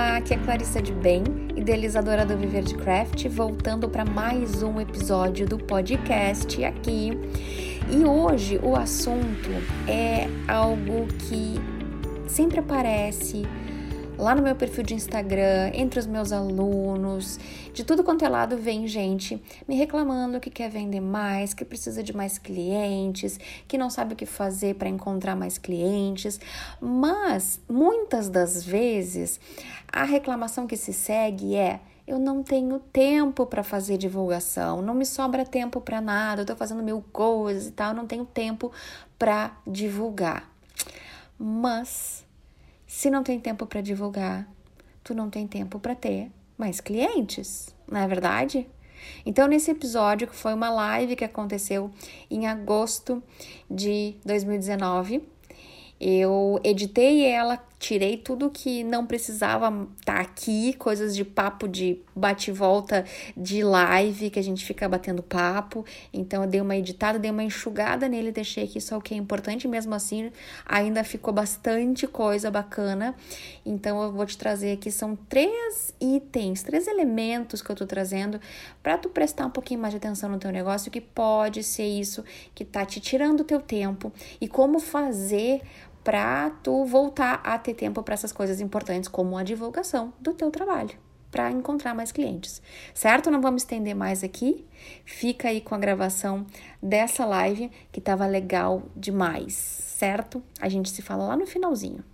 Olá, aqui é Clarissa de Bem, idealizadora do Viver de Craft, voltando para mais um episódio do podcast aqui. E hoje o assunto é algo que sempre aparece lá no meu perfil de Instagram, entre os meus alunos, de tudo quanto é lado vem gente me reclamando que quer vender mais, que precisa de mais clientes, que não sabe o que fazer para encontrar mais clientes, mas muitas das vezes a reclamação que se segue é eu não tenho tempo para fazer divulgação, não me sobra tempo para nada, eu tô fazendo mil coisas e tal, não tenho tempo para divulgar. Mas se não tem tempo para divulgar, tu não tem tempo para ter mais clientes, não é verdade? Então, nesse episódio, que foi uma live que aconteceu em agosto de 2019, eu editei ela tirei tudo que não precisava estar tá aqui, coisas de papo de bate-volta de live, que a gente fica batendo papo. Então eu dei uma editada, dei uma enxugada nele, deixei aqui só o que é importante, mesmo assim ainda ficou bastante coisa bacana. Então eu vou te trazer aqui são três itens, três elementos que eu tô trazendo para tu prestar um pouquinho mais de atenção no teu negócio, que pode ser isso que tá te tirando o teu tempo e como fazer para tu voltar a ter tempo para essas coisas importantes como a divulgação do teu trabalho, para encontrar mais clientes. Certo? Não vamos estender mais aqui. Fica aí com a gravação dessa live que tava legal demais, certo? A gente se fala lá no finalzinho.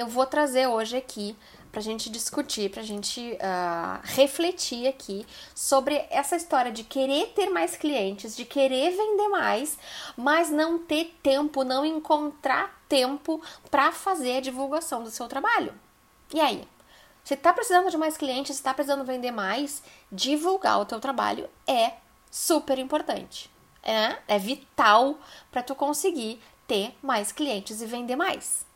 Eu vou trazer hoje aqui para a gente discutir, para a gente uh, refletir aqui sobre essa história de querer ter mais clientes, de querer vender mais, mas não ter tempo, não encontrar tempo para fazer a divulgação do seu trabalho. E aí? Você está precisando de mais clientes, está precisando vender mais, divulgar o teu trabalho é super importante. É, é vital para tu conseguir ter mais clientes e vender mais.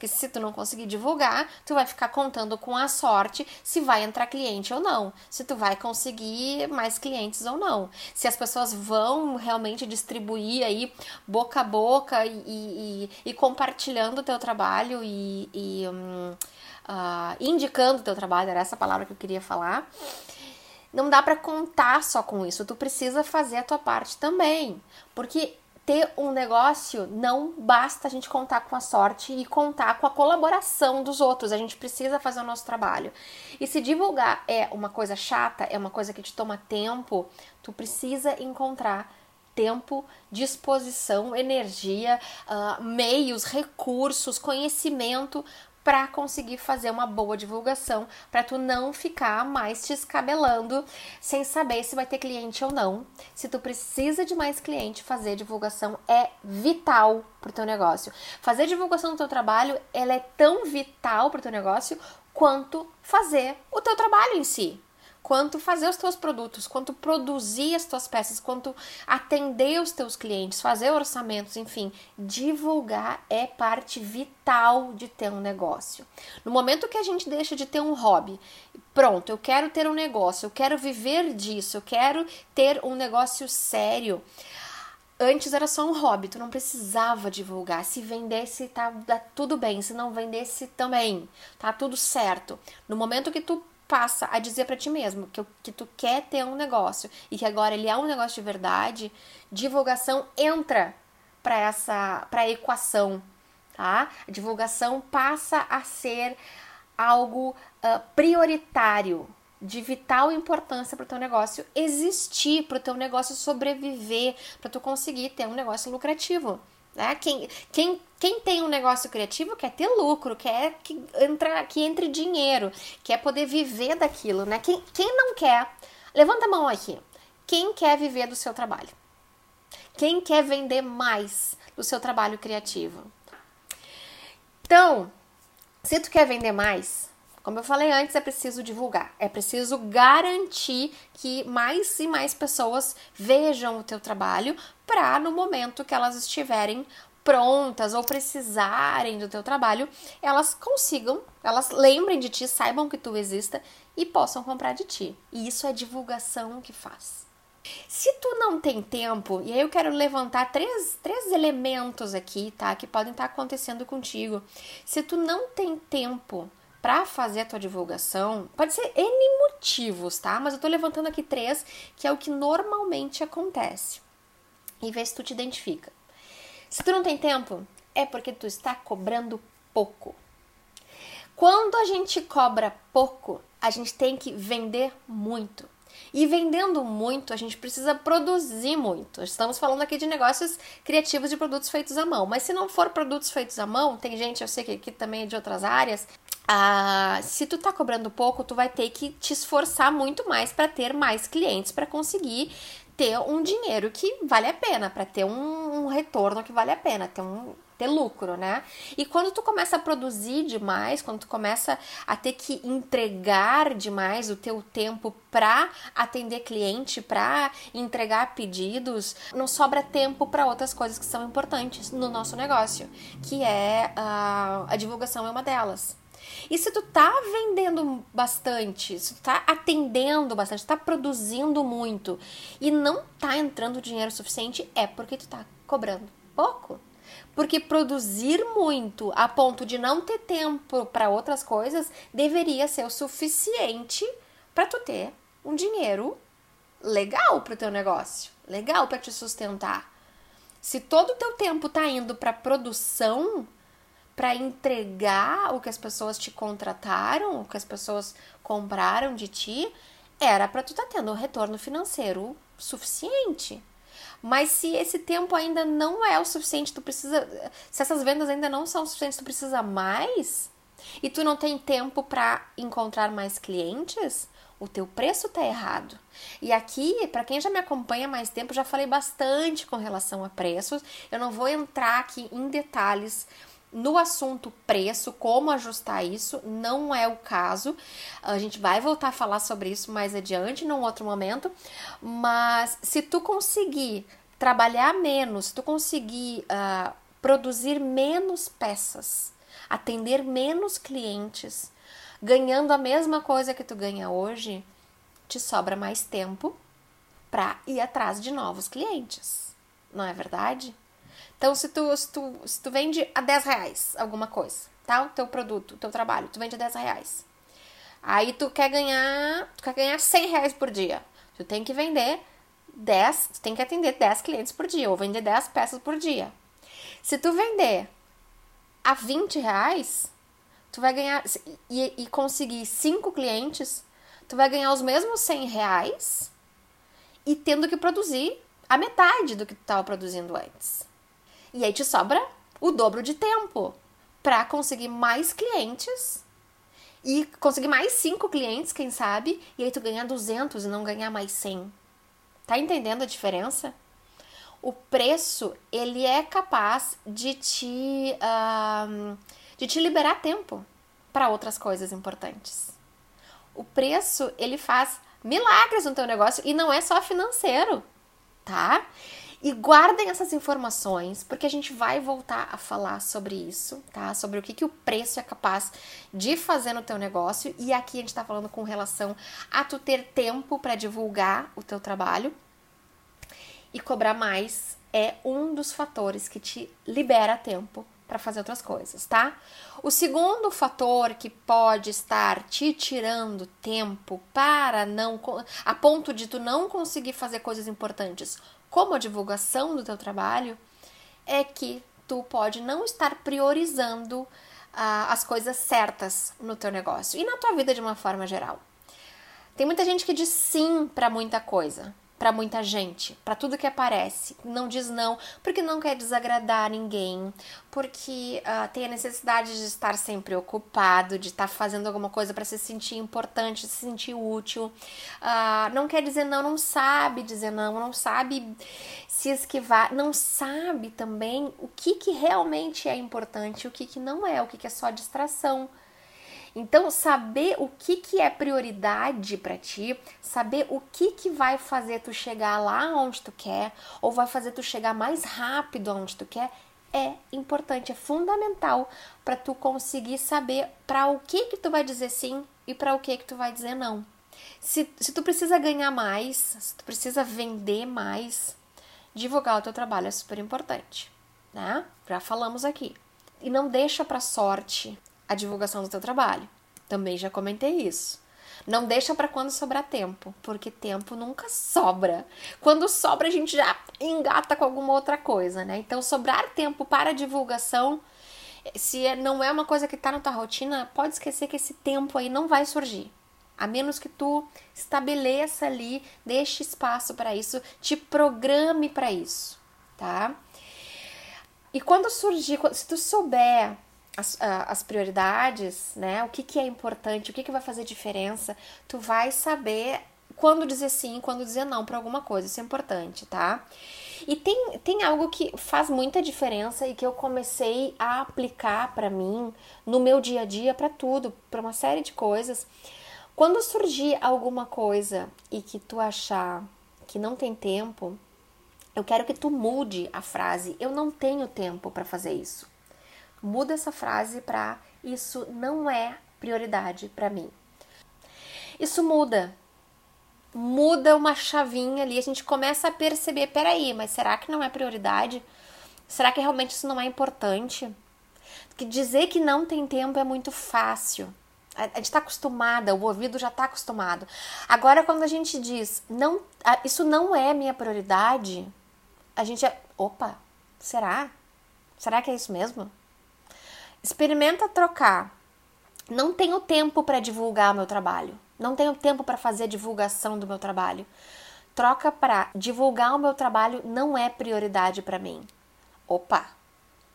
Porque se tu não conseguir divulgar, tu vai ficar contando com a sorte se vai entrar cliente ou não, se tu vai conseguir mais clientes ou não, se as pessoas vão realmente distribuir aí boca a boca e, e, e compartilhando o teu trabalho e, e um, uh, indicando o teu trabalho, era essa palavra que eu queria falar. Não dá para contar só com isso, tu precisa fazer a tua parte também, porque ter um negócio não basta a gente contar com a sorte e contar com a colaboração dos outros. A gente precisa fazer o nosso trabalho. E se divulgar é uma coisa chata, é uma coisa que te toma tempo, tu precisa encontrar tempo, disposição, energia, uh, meios, recursos, conhecimento para conseguir fazer uma boa divulgação, para tu não ficar mais te escabelando sem saber se vai ter cliente ou não. Se tu precisa de mais cliente, fazer divulgação é vital pro teu negócio. Fazer divulgação do teu trabalho, ela é tão vital pro teu negócio quanto fazer o teu trabalho em si quanto fazer os teus produtos, quanto produzir as tuas peças, quanto atender os teus clientes, fazer orçamentos, enfim, divulgar é parte vital de ter um negócio. No momento que a gente deixa de ter um hobby, pronto, eu quero ter um negócio, eu quero viver disso, eu quero ter um negócio sério. Antes era só um hobby, tu não precisava divulgar. Se vendesse, tá, tá tudo bem. Se não vendesse, também. Tá tudo certo. No momento que tu passa a dizer para ti mesmo que, que tu quer ter um negócio e que agora ele é um negócio de verdade, divulgação entra para essa para equação, tá? A divulgação passa a ser algo uh, prioritário, de vital importância para o teu negócio existir, para o teu negócio sobreviver, para tu conseguir ter um negócio lucrativo. Né? Quem, quem, quem tem um negócio criativo quer ter lucro, quer que, entra, que entre dinheiro, quer poder viver daquilo. Né? Quem, quem não quer, levanta a mão aqui. Quem quer viver do seu trabalho? Quem quer vender mais do seu trabalho criativo? Então, se tu quer vender mais, como eu falei antes, é preciso divulgar, é preciso garantir que mais e mais pessoas vejam o teu trabalho para no momento que elas estiverem prontas ou precisarem do teu trabalho, elas consigam, elas lembrem de ti, saibam que tu exista e possam comprar de ti. E isso é divulgação que faz. Se tu não tem tempo, e aí eu quero levantar três, três elementos aqui, tá? Que podem estar acontecendo contigo. Se tu não tem tempo para fazer a tua divulgação, pode ser N motivos, tá? Mas eu tô levantando aqui três, que é o que normalmente acontece. E vê se tu te identifica. Se tu não tem tempo, é porque tu está cobrando pouco. Quando a gente cobra pouco, a gente tem que vender muito. E vendendo muito, a gente precisa produzir muito. Estamos falando aqui de negócios criativos de produtos feitos à mão. Mas se não for produtos feitos à mão, tem gente, eu sei que aqui também é de outras áreas. Ah, se tu tá cobrando pouco, tu vai ter que te esforçar muito mais para ter mais clientes para conseguir ter um dinheiro que vale a pena, para ter um, um, retorno que vale a pena, ter um ter lucro, né? E quando tu começa a produzir demais, quando tu começa a ter que entregar demais o teu tempo para atender cliente, para entregar pedidos, não sobra tempo para outras coisas que são importantes no nosso negócio, que é a, a divulgação é uma delas. E se tu tá vendendo bastante, se tu tá atendendo bastante, tá produzindo muito e não tá entrando dinheiro suficiente, é porque tu tá cobrando pouco. Porque produzir muito a ponto de não ter tempo para outras coisas deveria ser o suficiente para tu ter um dinheiro legal para o teu negócio, legal para te sustentar. Se todo o teu tempo tá indo para produção, para entregar o que as pessoas te contrataram, o que as pessoas compraram de ti, era para tu estar tá tendo um retorno financeiro suficiente. Mas se esse tempo ainda não é o suficiente, tu precisa, se essas vendas ainda não são suficientes, tu precisa mais e tu não tem tempo para encontrar mais clientes, o teu preço tá errado. E aqui, para quem já me acompanha mais tempo, já falei bastante com relação a preços. Eu não vou entrar aqui em detalhes no assunto preço, como ajustar isso, não é o caso. A gente vai voltar a falar sobre isso mais adiante, num outro momento. Mas se tu conseguir trabalhar menos, se tu conseguir uh, produzir menos peças, atender menos clientes, ganhando a mesma coisa que tu ganha hoje, te sobra mais tempo para ir atrás de novos clientes. Não é verdade? Então, se tu, se tu, se tu vende a 10 reais alguma coisa, tá? O teu produto, o teu trabalho, tu vende a 10 reais. Aí tu quer ganhar, tu quer ganhar 100 reais por dia. Tu tem que vender 10, tu tem que atender 10 clientes por dia, ou vender 10 peças por dia. Se tu vender a 20 reais, tu vai ganhar, e, e conseguir 5 clientes, tu vai ganhar os mesmos 100 reais e tendo que produzir a metade do que tu estava produzindo antes. E aí te sobra o dobro de tempo para conseguir mais clientes e conseguir mais cinco clientes, quem sabe, e aí tu ganhar 200 e não ganhar mais 100. Tá entendendo a diferença? O preço, ele é capaz de te, uh, de te liberar tempo para outras coisas importantes. O preço, ele faz milagres no teu negócio e não é só financeiro, tá? E guardem essas informações, porque a gente vai voltar a falar sobre isso, tá? Sobre o que, que o preço é capaz de fazer no teu negócio. E aqui a gente tá falando com relação a tu ter tempo para divulgar o teu trabalho. E cobrar mais é um dos fatores que te libera tempo para fazer outras coisas, tá? O segundo fator que pode estar te tirando tempo para não a ponto de tu não conseguir fazer coisas importantes como a divulgação do teu trabalho, é que tu pode não estar priorizando ah, as coisas certas no teu negócio e na tua vida de uma forma geral. Tem muita gente que diz sim para muita coisa, para muita gente, para tudo que aparece. Não diz não, porque não quer desagradar ninguém, porque uh, tem a necessidade de estar sempre ocupado, de estar fazendo alguma coisa para se sentir importante, se sentir útil. Uh, não quer dizer não, não sabe dizer não, não sabe se esquivar, não sabe também o que, que realmente é importante, o que, que não é, o que, que é só distração. Então, saber o que, que é prioridade para ti, saber o que, que vai fazer tu chegar lá onde tu quer, ou vai fazer tu chegar mais rápido onde tu quer, é importante, é fundamental para tu conseguir saber para o que que tu vai dizer sim e para o que que tu vai dizer não. Se, se tu precisa ganhar mais, se tu precisa vender mais, divulgar o teu trabalho é super importante, né? Já falamos aqui. E não deixa para sorte a divulgação do teu trabalho. Também já comentei isso. Não deixa para quando sobrar tempo, porque tempo nunca sobra. Quando sobra, a gente já engata com alguma outra coisa, né? Então, sobrar tempo para divulgação, se é, não é uma coisa que tá na tua rotina, pode esquecer que esse tempo aí não vai surgir. A menos que tu estabeleça ali, deixe espaço para isso, te programe para isso, tá? E quando surgir, se tu souber as, as prioridades, né? O que, que é importante, o que, que vai fazer diferença, tu vai saber quando dizer sim, quando dizer não para alguma coisa. Isso é importante, tá? E tem, tem algo que faz muita diferença e que eu comecei a aplicar para mim no meu dia a dia, para tudo, para uma série de coisas. Quando surgir alguma coisa e que tu achar que não tem tempo, eu quero que tu mude a frase eu não tenho tempo para fazer isso. Muda essa frase para isso não é prioridade para mim. Isso muda. Muda uma chavinha ali, a gente começa a perceber, peraí, mas será que não é prioridade? Será que realmente isso não é importante? Que dizer que não tem tempo é muito fácil. A gente está acostumada, o ouvido já está acostumado. Agora, quando a gente diz, não, isso não é minha prioridade, a gente é, opa, será? Será que é isso mesmo? Experimenta trocar. Não tenho tempo para divulgar meu trabalho. Não tenho tempo para fazer divulgação do meu trabalho. Troca para divulgar o meu trabalho não é prioridade para mim. Opa,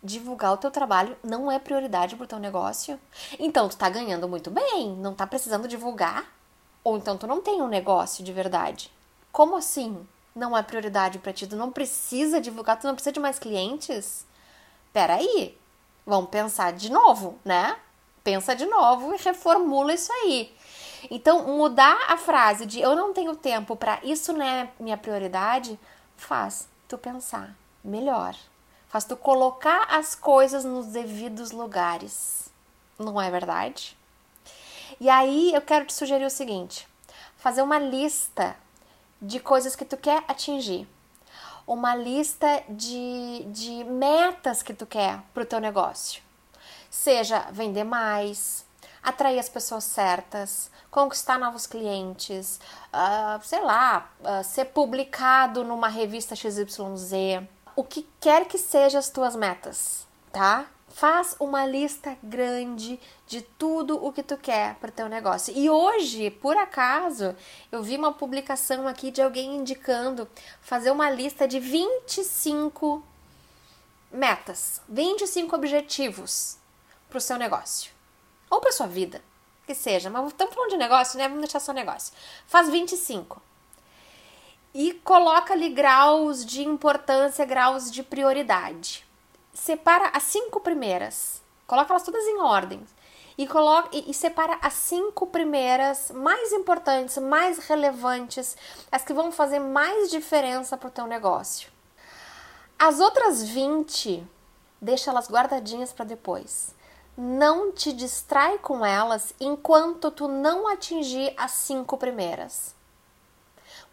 divulgar o teu trabalho não é prioridade para o teu negócio? Então tu tá ganhando muito bem, não tá precisando divulgar? Ou então tu não tem um negócio de verdade? Como assim? Não é prioridade para ti, tu não precisa divulgar, tu não precisa de mais clientes? Peraí, Vamos pensar de novo, né? Pensa de novo e reformula isso aí. Então, mudar a frase de eu não tenho tempo para isso não é minha prioridade, faz tu pensar melhor. Faz tu colocar as coisas nos devidos lugares. Não é verdade? E aí eu quero te sugerir o seguinte: fazer uma lista de coisas que tu quer atingir uma lista de, de metas que tu quer para o teu negócio. Seja vender mais, atrair as pessoas certas, conquistar novos clientes, uh, sei lá, uh, ser publicado numa revista XYZ, o que quer que sejam as tuas metas, tá? Faz uma lista grande de tudo o que tu quer para o teu negócio. E hoje, por acaso, eu vi uma publicação aqui de alguém indicando fazer uma lista de 25 metas, 25 objetivos para o seu negócio ou para sua vida, que seja. Mas estamos falando de negócio, né? Vamos deixar só negócio. Faz 25 e coloca ali graus de importância, graus de prioridade separa as cinco primeiras, coloca elas todas em ordem e coloca e, e, separa as cinco primeiras mais importantes, mais relevantes, as que vão fazer mais diferença para o teu negócio. As outras 20, deixa elas guardadinhas para depois. Não te distrai com elas enquanto tu não atingir as cinco primeiras.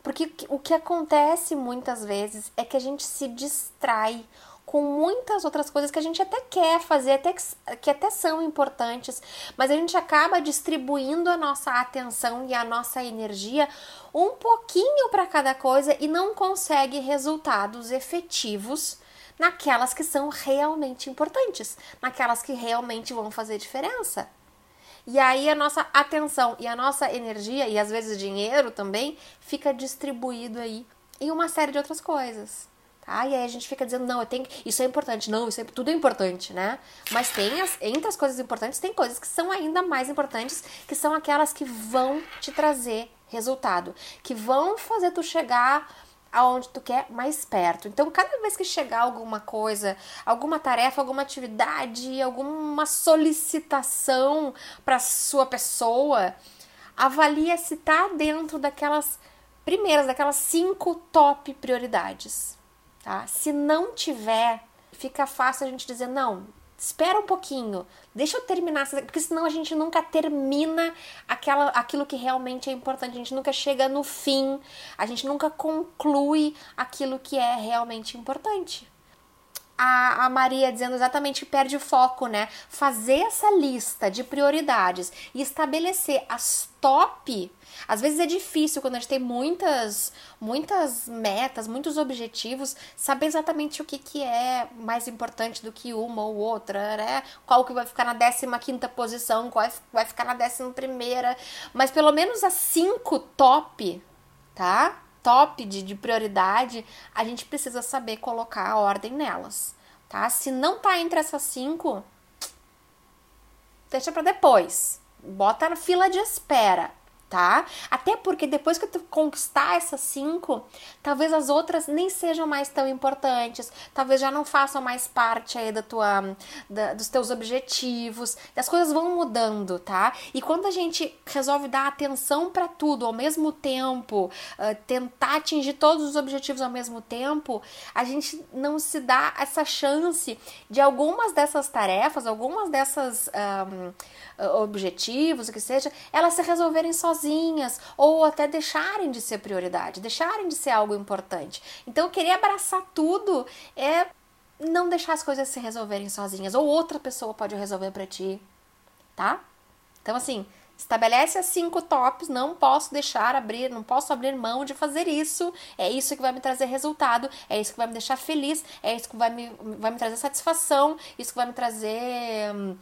Porque o que acontece muitas vezes é que a gente se distrai com muitas outras coisas que a gente até quer fazer, até que, que até são importantes, mas a gente acaba distribuindo a nossa atenção e a nossa energia um pouquinho para cada coisa e não consegue resultados efetivos naquelas que são realmente importantes, naquelas que realmente vão fazer diferença. E aí a nossa atenção e a nossa energia e às vezes dinheiro também fica distribuído aí em uma série de outras coisas. Tá? E aí a gente fica dizendo, não, eu tenho isso é importante, não, isso é tudo é importante, né? Mas tem as, entre as coisas importantes, tem coisas que são ainda mais importantes, que são aquelas que vão te trazer resultado, que vão fazer tu chegar aonde tu quer mais perto. Então, cada vez que chegar alguma coisa, alguma tarefa, alguma atividade, alguma solicitação para sua pessoa, avalia se tá dentro daquelas primeiras, daquelas cinco top prioridades tá? Se não tiver, fica fácil a gente dizer não. Espera um pouquinho, deixa eu terminar, porque senão a gente nunca termina aquela, aquilo que realmente é importante, a gente nunca chega no fim, a gente nunca conclui aquilo que é realmente importante a, a Maria dizendo exatamente perde o foco, né? Fazer essa lista de prioridades e estabelecer as top. Às vezes é difícil quando a gente tem muitas, muitas metas, muitos objetivos, saber exatamente o que, que é mais importante do que uma ou outra, né? Qual que vai ficar na 15 quinta posição, qual vai ficar na 11 primeira, mas pelo menos as cinco top, tá? Top de, de prioridade, a gente precisa saber colocar a ordem nelas, tá? Se não tá entre essas cinco, deixa para depois. Bota na fila de espera tá? Até porque depois que tu conquistar essas cinco, talvez as outras nem sejam mais tão importantes, talvez já não façam mais parte aí da tua, da, dos teus objetivos, as coisas vão mudando, tá? E quando a gente resolve dar atenção para tudo ao mesmo tempo, uh, tentar atingir todos os objetivos ao mesmo tempo, a gente não se dá essa chance de algumas dessas tarefas, algumas dessas um, objetivos, o que seja, elas se resolverem sozinhas ou até deixarem de ser prioridade, deixarem de ser algo importante. Então, querer abraçar tudo é não deixar as coisas se resolverem sozinhas ou outra pessoa pode resolver para ti, tá? Então, assim, Estabelece as cinco tops, não posso deixar abrir, não posso abrir mão de fazer isso. É isso que vai me trazer resultado, é isso que vai me deixar feliz, é isso que vai me, vai me trazer satisfação, isso que vai me trazer hum,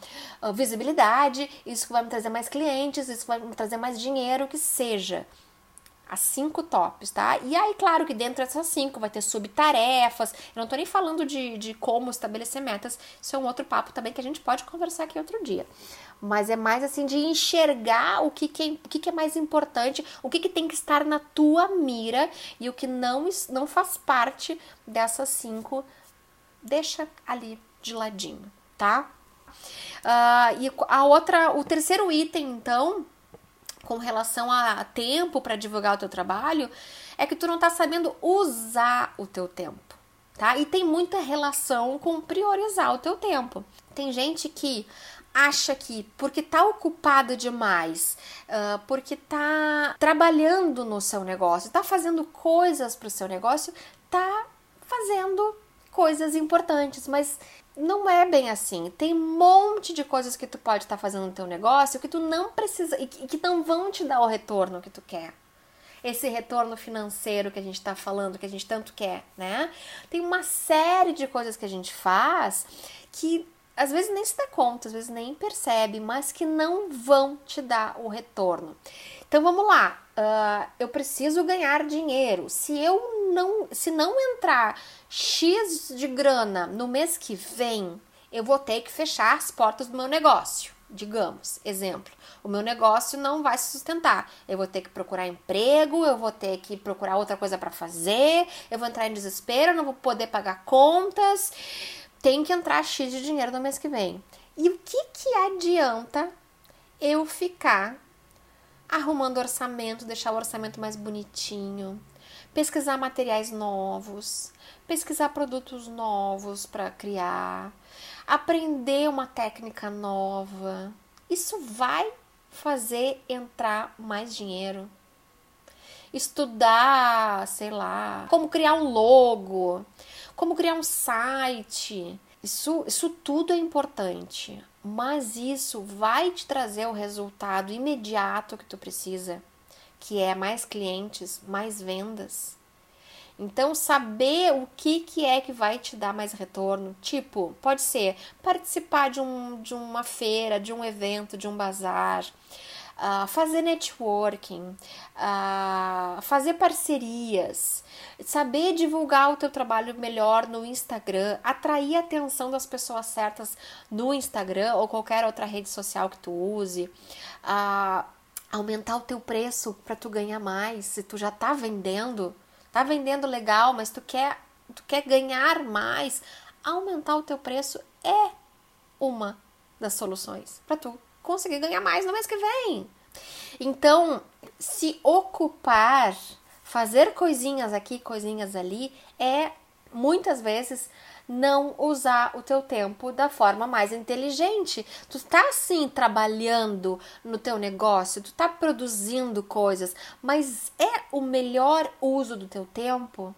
visibilidade, isso que vai me trazer mais clientes, isso que vai me trazer mais dinheiro, que seja as cinco tops, tá? E aí, claro que dentro dessas cinco vai ter subtarefas. Eu não tô nem falando de, de como estabelecer metas, isso é um outro papo também que a gente pode conversar aqui outro dia mas é mais assim de enxergar o que, que, é, o que, que é mais importante, o que, que tem que estar na tua mira e o que não, não faz parte dessas cinco, deixa ali de ladinho, tá? Uh, e a outra, o terceiro item, então, com relação a tempo para divulgar o teu trabalho, é que tu não tá sabendo usar o teu tempo, tá? E tem muita relação com priorizar o teu tempo. Tem gente que acha que porque tá ocupado demais, uh, porque tá trabalhando no seu negócio, tá fazendo coisas para o seu negócio, tá fazendo coisas importantes, mas não é bem assim. Tem um monte de coisas que tu pode estar tá fazendo no teu negócio que tu não precisa e que não vão te dar o retorno que tu quer. Esse retorno financeiro que a gente está falando, que a gente tanto quer, né? Tem uma série de coisas que a gente faz que às vezes nem se dá conta, às vezes nem percebe, mas que não vão te dar o retorno. Então vamos lá, uh, eu preciso ganhar dinheiro. Se eu não, se não entrar x de grana no mês que vem, eu vou ter que fechar as portas do meu negócio. Digamos, exemplo, o meu negócio não vai se sustentar. Eu vou ter que procurar emprego, eu vou ter que procurar outra coisa para fazer, eu vou entrar em desespero, não vou poder pagar contas tem que entrar X de dinheiro no mês que vem. E o que, que adianta eu ficar arrumando orçamento, deixar o orçamento mais bonitinho, pesquisar materiais novos, pesquisar produtos novos para criar, aprender uma técnica nova. Isso vai fazer entrar mais dinheiro. Estudar, sei lá, como criar um logo, como criar um site. Isso, isso tudo é importante, mas isso vai te trazer o resultado imediato que tu precisa, que é mais clientes, mais vendas. Então, saber o que, que é que vai te dar mais retorno, tipo, pode ser participar de, um, de uma feira, de um evento, de um bazar, uh, fazer networking, uh, fazer parcerias, saber divulgar o teu trabalho melhor no Instagram, atrair a atenção das pessoas certas no Instagram ou qualquer outra rede social que tu use, uh, aumentar o teu preço para tu ganhar mais, se tu já tá vendendo, tá vendendo legal, mas tu quer, tu quer ganhar mais, aumentar o teu preço é uma das soluções para tu conseguir ganhar mais no mês que vem. Então, se ocupar, fazer coisinhas aqui, coisinhas ali, é muitas vezes não usar o teu tempo da forma mais inteligente. Tu tá assim trabalhando no teu negócio, tu tá produzindo coisas, mas é o melhor uso do teu tempo?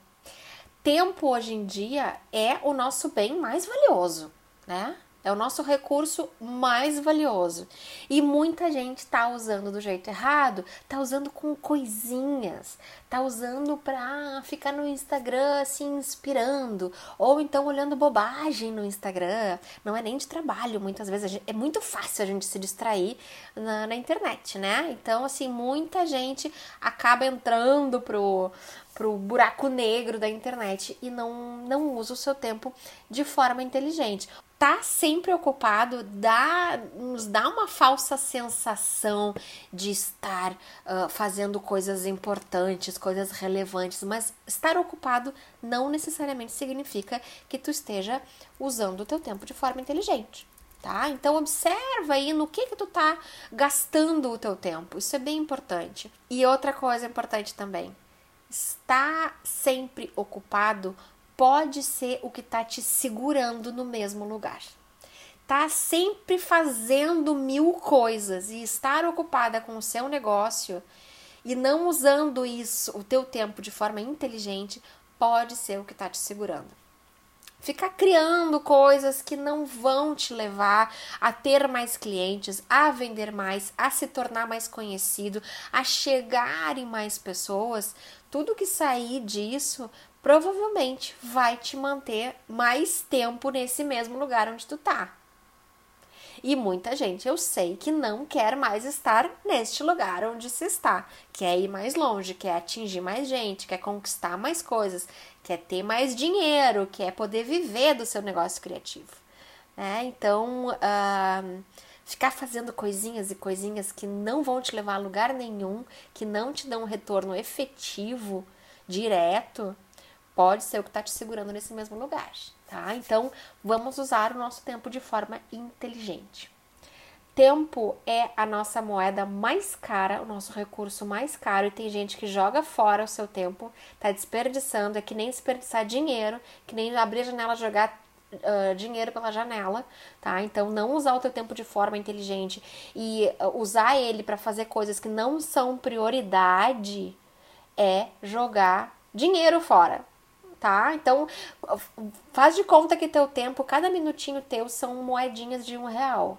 Tempo hoje em dia é o nosso bem mais valioso, né? É o nosso recurso mais valioso. E muita gente está usando do jeito errado, está usando com coisinhas, está usando para ficar no Instagram se inspirando, ou então olhando bobagem no Instagram. Não é nem de trabalho, muitas vezes gente, é muito fácil a gente se distrair na, na internet, né? Então, assim, muita gente acaba entrando pro pro buraco negro da internet e não, não usa o seu tempo de forma inteligente tá sempre ocupado dá, nos dá uma falsa sensação de estar uh, fazendo coisas importantes, coisas relevantes, mas estar ocupado não necessariamente significa que tu esteja usando o teu tempo de forma inteligente. Tá? Então observa aí no que que tu tá gastando o teu tempo. Isso é bem importante. E outra coisa importante também, estar sempre ocupado pode ser o que está te segurando no mesmo lugar. Tá sempre fazendo mil coisas e estar ocupada com o seu negócio e não usando isso, o teu tempo de forma inteligente, pode ser o que está te segurando. Ficar criando coisas que não vão te levar a ter mais clientes, a vender mais, a se tornar mais conhecido, a chegar em mais pessoas, tudo que sair disso provavelmente vai te manter mais tempo nesse mesmo lugar onde tu tá. E muita gente eu sei que não quer mais estar neste lugar onde se está, quer ir mais longe, quer atingir mais gente, quer conquistar mais coisas, quer ter mais dinheiro, quer poder viver do seu negócio criativo. Né? Então, uh, ficar fazendo coisinhas e coisinhas que não vão te levar a lugar nenhum, que não te dão um retorno efetivo, direto, pode ser o que está te segurando nesse mesmo lugar, tá? Então, vamos usar o nosso tempo de forma inteligente. Tempo é a nossa moeda mais cara, o nosso recurso mais caro, e tem gente que joga fora o seu tempo, tá desperdiçando, é que nem desperdiçar dinheiro, que nem abrir a janela jogar uh, dinheiro pela janela, tá? Então, não usar o teu tempo de forma inteligente e usar ele para fazer coisas que não são prioridade é jogar dinheiro fora, tá? Então, faz de conta que teu tempo, cada minutinho teu são moedinhas de um real.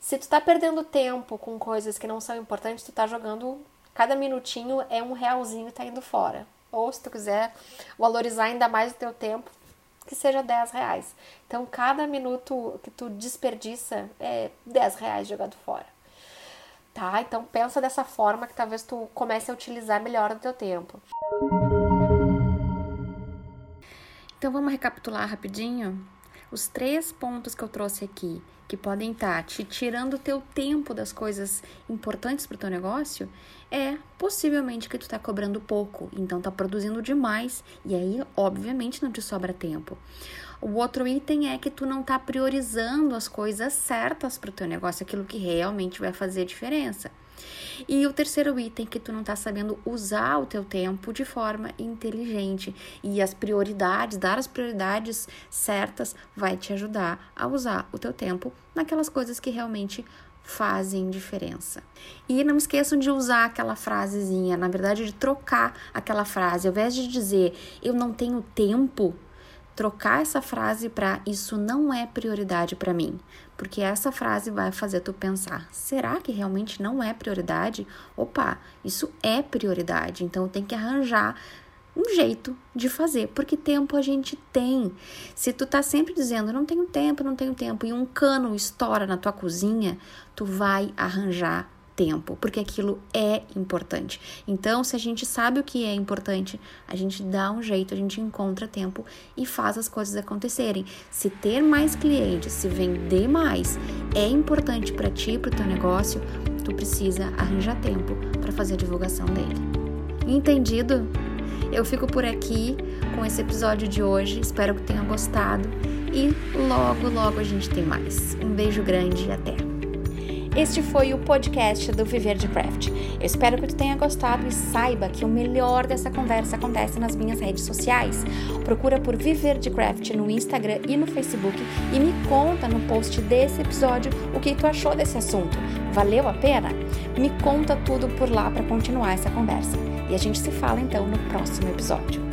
Se tu tá perdendo tempo com coisas que não são importantes, tu tá jogando, cada minutinho é um realzinho tá indo fora. Ou se tu quiser valorizar ainda mais o teu tempo, que seja 10 reais. Então, cada minuto que tu desperdiça é 10 reais jogado fora. Tá? Então, pensa dessa forma que talvez tu comece a utilizar melhor o teu tempo. Então vamos recapitular rapidinho os três pontos que eu trouxe aqui, que podem estar te tirando o teu tempo das coisas importantes para o teu negócio, é possivelmente que tu está cobrando pouco, então está produzindo demais e aí obviamente não te sobra tempo. O outro item é que tu não está priorizando as coisas certas para o teu negócio, aquilo que realmente vai fazer diferença. E o terceiro item que tu não tá sabendo usar o teu tempo de forma inteligente e as prioridades, dar as prioridades certas vai te ajudar a usar o teu tempo naquelas coisas que realmente fazem diferença. E não esqueçam de usar aquela frasezinha, na verdade, de trocar aquela frase. Ao invés de dizer eu não tenho tempo, trocar essa frase para isso não é prioridade para mim, porque essa frase vai fazer tu pensar: será que realmente não é prioridade? Opa, isso é prioridade, então tem que arranjar um jeito de fazer, porque tempo a gente tem. Se tu tá sempre dizendo não tenho tempo, não tenho tempo e um cano estoura na tua cozinha, tu vai arranjar tempo, porque aquilo é importante. Então, se a gente sabe o que é importante, a gente dá um jeito, a gente encontra tempo e faz as coisas acontecerem. Se ter mais clientes, se vender mais é importante para ti, para o teu negócio, tu precisa arranjar tempo para fazer a divulgação dele. Entendido? Eu fico por aqui com esse episódio de hoje. Espero que tenham gostado e logo, logo a gente tem mais. Um beijo grande e até! Este foi o podcast do Viver de Craft. Eu espero que tu tenha gostado e saiba que o melhor dessa conversa acontece nas minhas redes sociais. Procura por Viver de Craft no Instagram e no Facebook e me conta no post desse episódio o que tu achou desse assunto. Valeu a pena? Me conta tudo por lá para continuar essa conversa. E a gente se fala então no próximo episódio.